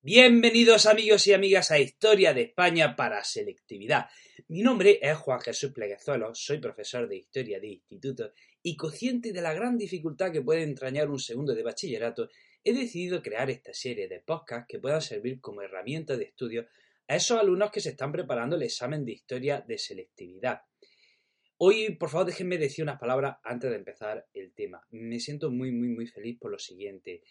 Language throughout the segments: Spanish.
Bienvenidos amigos y amigas a Historia de España para Selectividad. Mi nombre es Juan Jesús Pleguezuelo, soy profesor de Historia de Instituto y consciente de la gran dificultad que puede entrañar un segundo de bachillerato, he decidido crear esta serie de podcasts que puedan servir como herramienta de estudio a esos alumnos que se están preparando el examen de Historia de Selectividad. Hoy, por favor, déjenme decir unas palabras antes de empezar el tema. Me siento muy, muy, muy feliz por lo siguiente.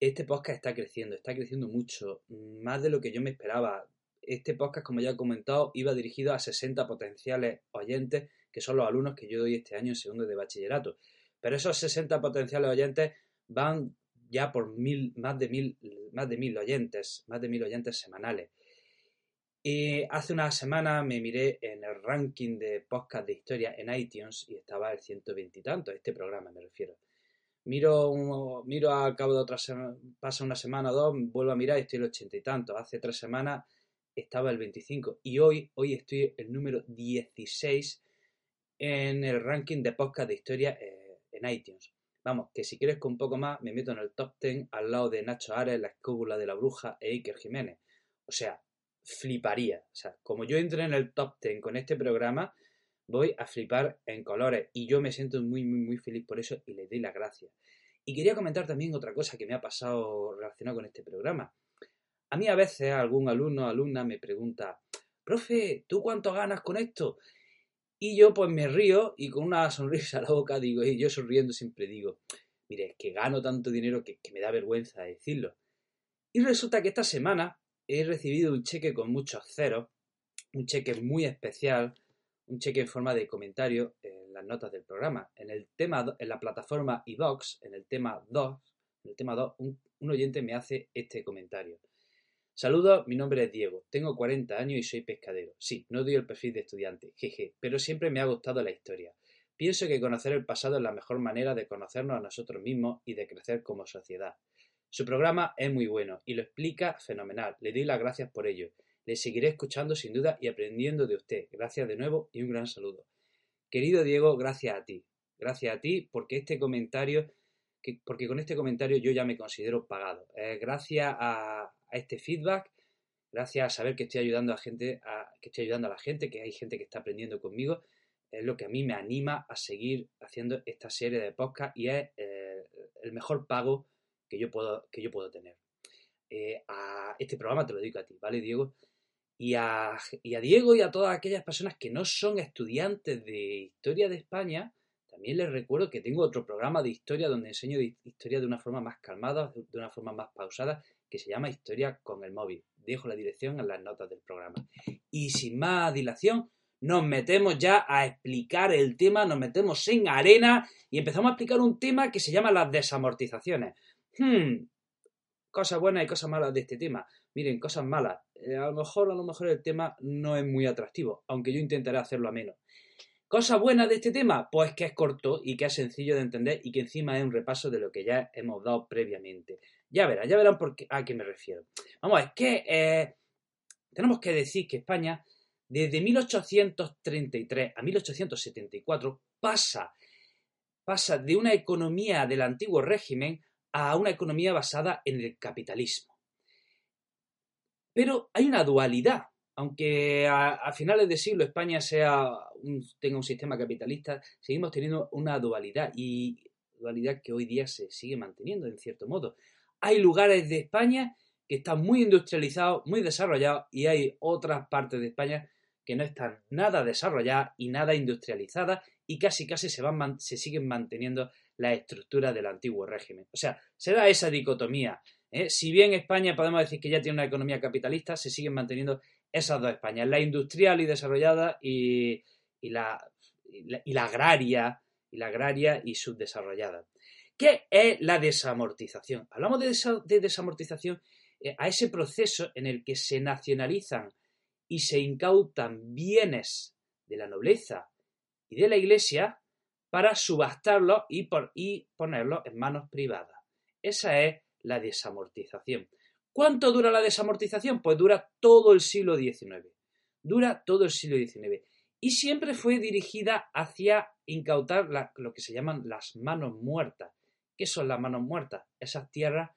Este podcast está creciendo, está creciendo mucho, más de lo que yo me esperaba. Este podcast, como ya he comentado, iba dirigido a 60 potenciales oyentes, que son los alumnos que yo doy este año en segundo de bachillerato. Pero esos 60 potenciales oyentes van ya por mil, más de mil, más de mil oyentes, más de mil oyentes semanales. Y hace una semana me miré en el ranking de podcast de historia en iTunes y estaba el 120 y tanto, este programa me refiero. Miro, miro a cabo de otra semana, pasa una semana o dos, vuelvo a mirar y estoy el ochenta y tanto. Hace tres semanas estaba el 25 y hoy, hoy estoy el número 16 en el ranking de podcast de historia eh, en iTunes. Vamos, que si quieres con un poco más, me meto en el top 10 al lado de Nacho Ares, La Escóbula de la Bruja e Iker Jiménez. O sea, fliparía. O sea, como yo entré en el top 10 con este programa, voy a flipar en colores y yo me siento muy, muy, muy feliz por eso y le doy las gracias. Y quería comentar también otra cosa que me ha pasado relacionado con este programa. A mí a veces algún alumno o alumna me pregunta, profe, ¿tú cuánto ganas con esto? Y yo pues me río y con una sonrisa a la boca digo, y yo sonriendo siempre digo, mire, es que gano tanto dinero que, que me da vergüenza decirlo. Y resulta que esta semana he recibido un cheque con muchos ceros, un cheque muy especial, un cheque en forma de comentario en las notas del programa. En el tema, en la plataforma iVox, en el tema 2, en el tema 2, un, un oyente me hace este comentario. Saludos, mi nombre es Diego, tengo 40 años y soy pescadero. Sí, no doy el perfil de estudiante, jeje, pero siempre me ha gustado la historia. Pienso que conocer el pasado es la mejor manera de conocernos a nosotros mismos y de crecer como sociedad. Su programa es muy bueno y lo explica fenomenal. Le doy las gracias por ello. Le seguiré escuchando sin duda y aprendiendo de usted. Gracias de nuevo y un gran saludo. Querido Diego, gracias a ti. Gracias a ti porque este comentario, porque con este comentario yo ya me considero pagado. Eh, gracias a, este feedback, gracias a saber que estoy ayudando a gente, a, que estoy ayudando a la gente, que hay gente que está aprendiendo conmigo, es lo que a mí me anima a seguir haciendo esta serie de podcast y es eh, el mejor pago que yo puedo, que yo puedo tener. Eh, este programa te lo digo a ti, ¿vale, Diego? Y a, Diego y a todas aquellas personas que no son estudiantes de historia de España, también les recuerdo que tengo otro programa de historia donde enseño historia de una forma más calmada, de una forma más pausada, que se llama Historia con el móvil. Dejo la dirección en las notas del programa. Y sin más dilación, nos metemos ya a explicar el tema, nos metemos en arena y empezamos a explicar un tema que se llama las desamortizaciones. Hmm, cosas buenas y cosas malas de este tema. Miren, cosas malas. Eh, a lo mejor, a lo mejor el tema no es muy atractivo, aunque yo intentaré hacerlo a menos. Cosas buenas de este tema, pues que es corto y que es sencillo de entender y que encima es un repaso de lo que ya hemos dado previamente. Ya verán, ya verán a qué me refiero. Vamos, es que eh, tenemos que decir que España, desde 1833 a 1874, pasa, pasa de una economía del antiguo régimen a una economía basada en el capitalismo. Pero hay una dualidad. Aunque a, finales de siglo España tenga un sistema capitalista, seguimos teniendo una dualidad y dualidad que hoy día se sigue manteniendo en cierto modo. Hay lugares de España que están muy industrializados, muy desarrollados y hay otras partes de España que no están nada desarrolladas y nada industrializadas y casi casi se, van, se siguen manteniendo la estructura del antiguo régimen. O sea, se da esa dicotomía. ¿Eh? Si bien España podemos decir que ya tiene una economía capitalista, se siguen manteniendo esas dos Españas, la industrial y desarrollada y, la, y, la, agraria y la agraria y subdesarrollada. ¿Qué es la desamortización? Hablamos de, desa, de desamortización eh, a ese proceso en el que se nacionalizan y se incautan bienes de la nobleza y de la iglesia para subastarlo y, y ponerlo en manos privadas. Esa es la desamortización. ¿Cuánto dura la desamortización? Pues dura todo el siglo XIX. Dura todo el siglo XIX. Y siempre fue dirigida hacia incautar lo que se llaman las manos muertas. ¿Qué son las manos muertas? Esas tierras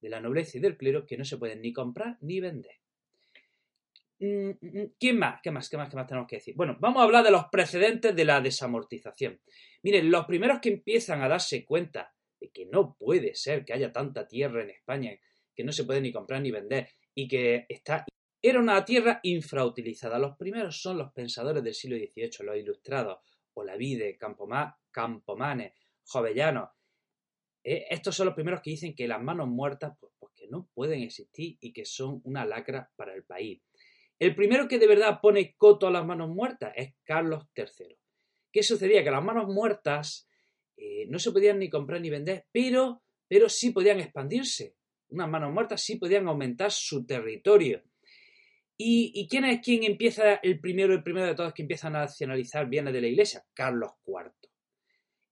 de la nobleza y del clero que no se pueden ni comprar ni vender. Mm, mm, mm, ¿Quién más? ¿Qué más? ¿Qué más? ¿Qué más tenemos que decir? Bueno, vamos a hablar de los precedentes de la desamortización. Miren, los primeros que empiezan a darse cuenta que no puede ser que haya tanta tierra en España, que no se puede ni comprar ni vender y que está era una tierra infrautilizada. Los primeros son los pensadores del siglo XVIII, los ilustrados, Olavide, Campomá, Campomanes, Jovellanos. Eh, estos son los primeros que dicen que las manos muertas pues, pues, que no pueden existir y que son una lacra para el país. El primero que de verdad pone coto a las manos muertas es Carlos III. ¿Qué sucedía? Que las manos muertas eh, no se podían ni comprar ni vender, pero, pero sí podían expandirse. Unas manos muertas sí podían aumentar su territorio. ¿Y, quién es quien empieza, el primero, el primero de todos que empieza a nacionalizar bienes de la Iglesia? Carlos IV.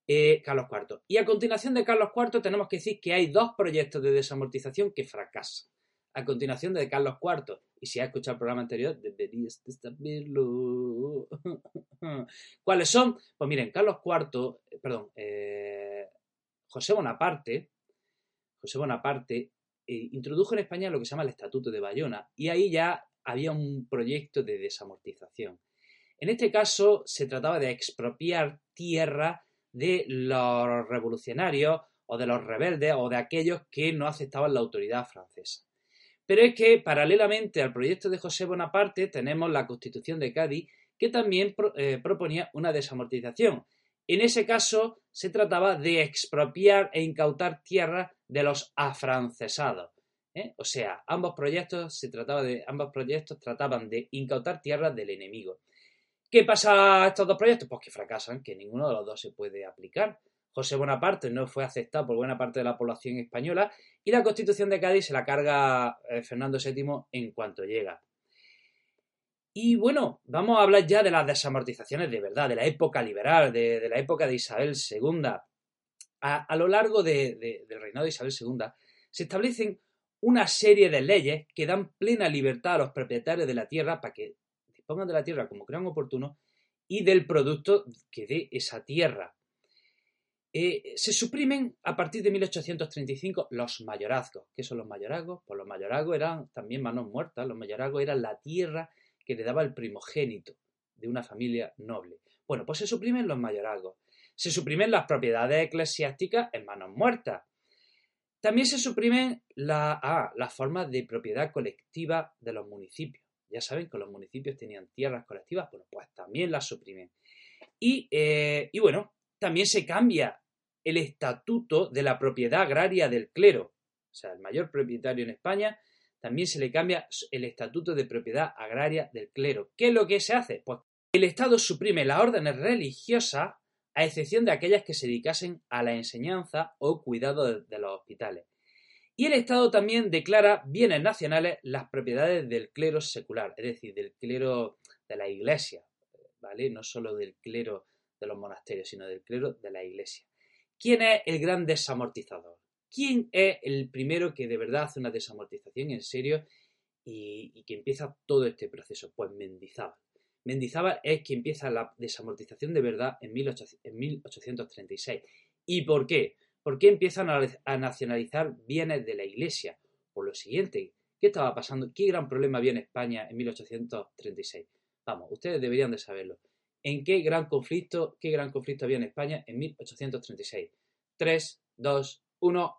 Eh, Carlos IV. Y a continuación de Carlos IV tenemos que decir que hay dos proyectos de desamortización que fracasan. A continuación de Carlos IV, y si has escuchado el programa anterior, deberías saberlo. ¿Cuáles son? Pues miren, Carlos IV, eh, perdón, eh, José Bonaparte, José Bonaparte introdujo en España lo que se llama el Estatuto de Bayona, y ahí ya había un proyecto de desamortización. En este caso se trataba de expropiar tierra de los revolucionarios o de los rebeldes o de aquellos que no aceptaban la autoridad francesa. Pero es que, paralelamente al proyecto de José Bonaparte, tenemos la Constitución de Cádiz, que también eh, proponía una desamortización. En ese caso, se trataba de expropiar e incautar tierra de los afrancesados. ¿eh? O sea, ambos proyectos se trataba de, ambos proyectos trataban de incautar tierras del enemigo. ¿Qué pasa a estos dos proyectos? Pues que fracasan, que ninguno de los dos se puede aplicar. José Bonaparte no fue aceptado por buena parte de la población española y la Constitución de Cádiz se la carga eh, Fernando VII en cuanto llega. Y bueno, vamos a hablar ya de las desamortizaciones de verdad, de la época liberal, de, la época de Isabel II. A, lo largo del reinado de Isabel II se establecen una serie de leyes que dan plena libertad a los propietarios de la tierra para que dispongan de la tierra como crean oportuno y del producto que dé esa tierra. Eh, se suprimen a partir de 1835 los mayorazgos. ¿Qué son los mayorazgos? Pues los mayorazgos eran también manos muertas. Los mayorazgos eran la tierra que le daba el primogénito de una familia noble. Bueno, pues se suprimen los mayorazgos. Se suprimen las propiedades eclesiásticas en manos muertas. También se suprimen ah, las formas de propiedad colectiva de los municipios. Ya saben que los municipios tenían tierras colectivas, bueno, pues también las suprimen. Y, eh, y bueno, también se cambia el estatuto de la propiedad agraria del clero. O sea, el mayor propietario en España también se le cambia el estatuto de propiedad agraria del clero. ¿Qué es lo que se hace? Pues el Estado suprime las órdenes religiosas a excepción de aquellas que se dedicasen a la enseñanza o cuidado de, los hospitales. Y el Estado también declara bienes nacionales las propiedades del clero secular, es decir, del clero de la iglesia, ¿vale? No solo del clero de los monasterios, sino del clero de la iglesia. ¿Quién es el gran desamortizador? ¿Quién es el primero que de verdad hace una desamortización en serio y, que empieza todo este proceso? Pues Mendizábal. Mendizábal es quien empieza la desamortización de verdad en, 1836. ¿Y por qué? ¿Por qué empiezan a, nacionalizar bienes de la Iglesia? Por lo siguiente, ¿qué estaba pasando? ¿Qué gran problema había en España en 1836? Vamos, ustedes deberían de saberlo. ¿En qué gran conflicto, qué gran conflicto había en España en 1836? 3, 2, 1.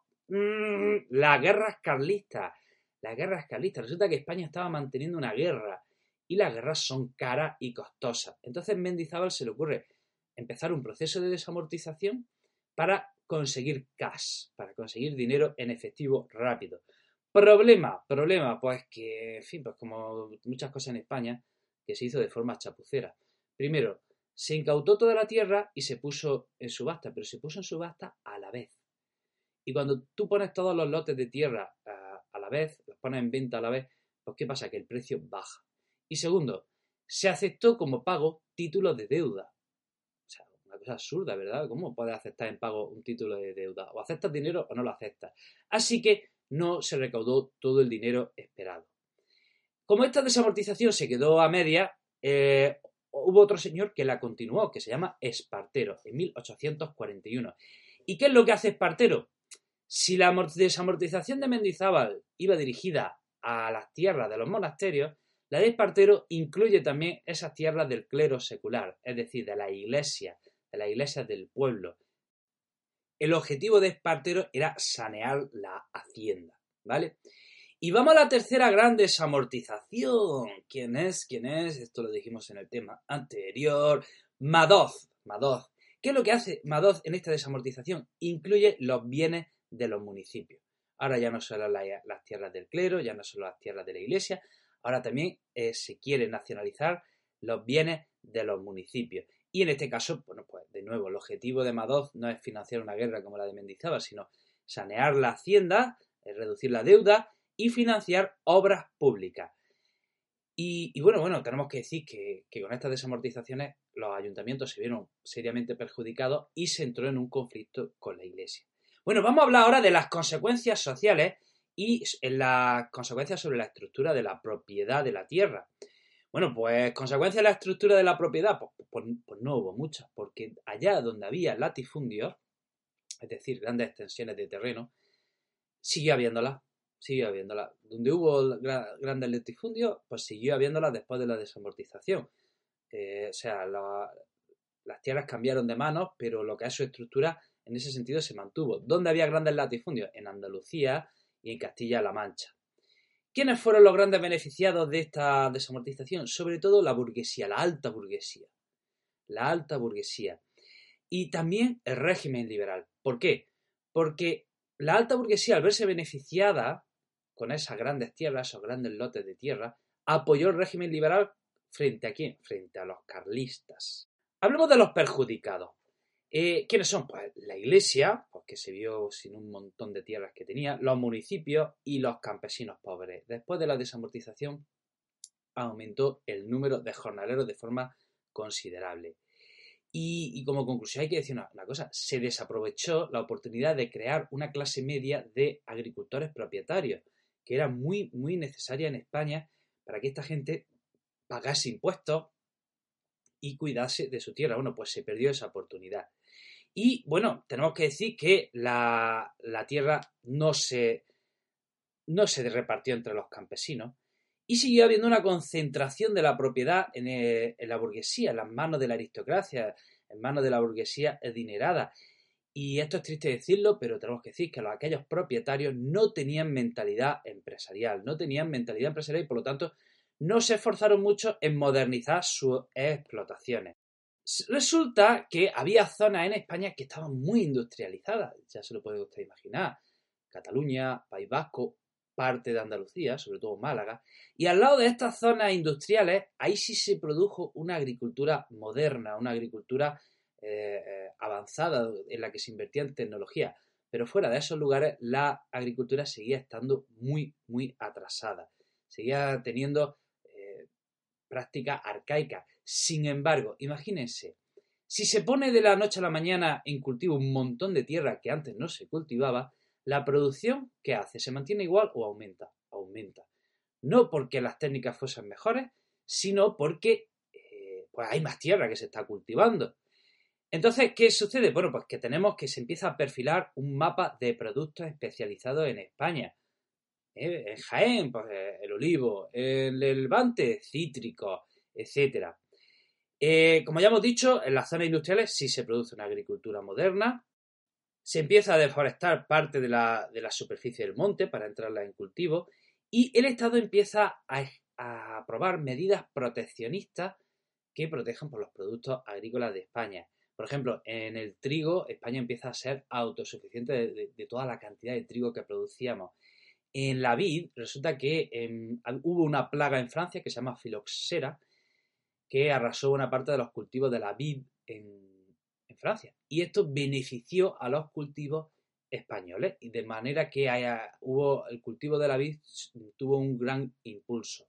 La guerra carlista. La guerra carlista. Resulta que España estaba manteniendo una guerra y las guerras son caras y costosas. Entonces Mendizábal se le ocurre empezar un proceso de desamortización para conseguir cash, para conseguir dinero en efectivo rápido. Problema, problema, pues que, en fin, pues como muchas cosas en España, que se hizo de forma chapucera. Primero, se incautó toda la tierra y se puso en subasta, pero se puso en subasta a la vez. Y cuando tú pones todos los lotes de tierra a, a la vez, los pones en venta a la vez, pues ¿qué pasa? Que el precio baja. Y segundo, se aceptó como pago títulos de deuda. O sea, una cosa absurda, ¿verdad? ¿Cómo puedes aceptar en pago un título de deuda? O aceptas dinero o no lo aceptas. Así que no se recaudó todo el dinero esperado. Como esta desamortización se quedó a media, eh, hubo otro señor que la continuó, que se llama Espartero, en 1841. ¿Y qué es lo que hace Espartero? Si la desamortización de Mendizábal iba dirigida a las tierras de los monasterios, la de Espartero incluye también esas tierras del clero secular, es decir, de la iglesia, de las iglesias del pueblo. El objetivo de Espartero era sanear la hacienda, ¿vale? Y vamos a la tercera gran desamortización. ¿Quién es? ¿Quién es? Esto lo dijimos en el tema anterior. Madoz. Madoz. ¿Qué es lo que hace Madoz en esta desamortización? Incluye los bienes de los municipios. Ahora ya no solo las tierras del clero, ya no solo las tierras de la iglesia, ahora también eh, se quiere nacionalizar los bienes de los municipios. Y en este caso, bueno, pues de nuevo, el objetivo de Madoz no es financiar una guerra como la de Mendizábal, sino sanear la hacienda, eh, reducir la deuda y financiar obras públicas. Y, bueno, bueno, tenemos que decir que, con estas desamortizaciones los ayuntamientos se vieron seriamente perjudicados y se entró en un conflicto con la Iglesia. Bueno, vamos a hablar ahora de las consecuencias sociales y en las consecuencias sobre la estructura de la propiedad de la tierra. Bueno, pues consecuencias de la estructura de la propiedad, pues, pues, pues no hubo muchas, porque allá donde había latifundios, es decir, grandes extensiones de terreno, siguió habiéndolas, siguió habiéndolas. Donde hubo grandes latifundios, pues siguió habiéndolas después de la desamortización. Eh, o sea, las tierras cambiaron de manos, pero lo que es su estructura en ese sentido se mantuvo. ¿Dónde había grandes latifundios? En Andalucía y en Castilla-La Mancha. ¿Quiénes fueron los grandes beneficiados de esta desamortización? Sobre todo la burguesía, la alta burguesía. La alta burguesía. Y también el régimen liberal. ¿Por qué? Porque la alta burguesía, al verse beneficiada con esas grandes tierras, esos grandes lotes de tierra, apoyó el régimen liberal frente a quién? Frente a los carlistas. Hablemos de los perjudicados. Eh, ¿Quiénes son? Pues la iglesia, pues, que se vio sin un montón de tierras que tenía, los municipios y los campesinos pobres. Después de la desamortización aumentó el número de jornaleros de forma considerable. Y, como conclusión hay que decir una, cosa, se desaprovechó la oportunidad de crear una clase media de agricultores propietarios, que era muy, muy necesaria en España para que esta gente pagase impuestos y cuidase de su tierra. Bueno, pues se perdió esa oportunidad. Y bueno, tenemos que decir que la, tierra no se, no se repartió entre los campesinos y siguió habiendo una concentración de la propiedad en, eh, en la burguesía, en las manos de la aristocracia, en manos de la burguesía adinerada. Y esto es triste decirlo, pero tenemos que decir que los, aquellos propietarios no tenían mentalidad empresarial, no tenían mentalidad empresarial y por lo tanto no se esforzaron mucho en modernizar sus explotaciones. Resulta que había zonas en España que estaban muy industrializadas, ya se lo puede usted imaginar. Cataluña, País Vasco, parte de Andalucía, sobre todo Málaga, y al lado de estas zonas industriales, ahí sí se produjo una agricultura moderna, una agricultura eh, avanzada en la que se invertía en tecnología. Pero fuera de esos lugares, la agricultura seguía estando muy, muy atrasada. Seguía teniendo eh, prácticas arcaicas. Sin embargo, imagínense, si se pone de la noche a la mañana en cultivo un montón de tierra que antes no se cultivaba, la producción, ¿qué hace? ¿Se mantiene igual o aumenta? Aumenta. No porque las técnicas fuesen mejores, sino porque eh, pues hay más tierra que se está cultivando. Entonces, ¿qué sucede? Bueno, pues que tenemos que se empieza a perfilar un mapa de productos especializados en España. ¿Eh? En Jaén, pues eh, el olivo, en el Levante, cítrico, etcétera. Eh, como ya hemos dicho, en las zonas industriales sí se produce una agricultura moderna, se empieza a deforestar parte de la, superficie del monte para entrarla en cultivo y el Estado empieza a, aprobar medidas proteccionistas que protejan por los productos agrícolas de España. Por ejemplo, en el trigo, España empieza a ser autosuficiente de, toda la cantidad de trigo que producíamos. En la vid, resulta que em, hubo una plaga en Francia que se llama filoxera, que arrasó una parte de los cultivos de la vid en, Francia. Y esto benefició a los cultivos españoles, y de manera que hubo el cultivo de la vid tuvo un gran impulso.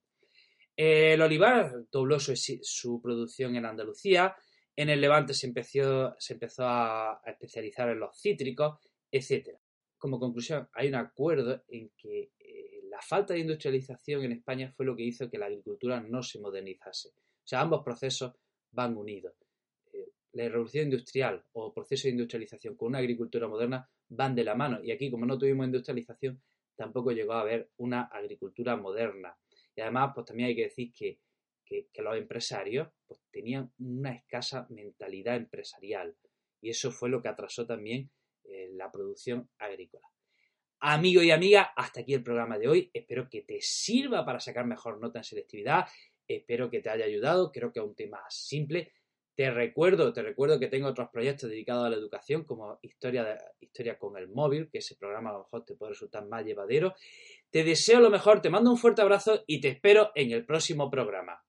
El olivar dobló su, producción en Andalucía, en el Levante se empezó, se empezó a, especializar en los cítricos, etc. Como conclusión, hay un acuerdo en que eh, la falta de industrialización en España fue lo que hizo que la agricultura no se modernizase. O sea, ambos procesos van unidos. Eh, la revolución industrial o proceso de industrialización con una agricultura moderna van de la mano. Y aquí, como no tuvimos industrialización, tampoco llegó a haber una agricultura moderna. Y además, pues también hay que decir que, los empresarios pues, tenían una escasa mentalidad empresarial. Y eso fue lo que atrasó también eh, la producción agrícola. Amigo y amiga, hasta aquí el programa de hoy. Espero que te sirva para sacar mejor nota en selectividad. Espero que te haya ayudado. Creo que es un tema simple. Te recuerdo, te recuerdo que tengo otros proyectos dedicados a la educación, como Historia, historia con el móvil, que ese programa a lo mejor te puede resultar más llevadero. Te deseo lo mejor, te mando un fuerte abrazo y te espero en el próximo programa.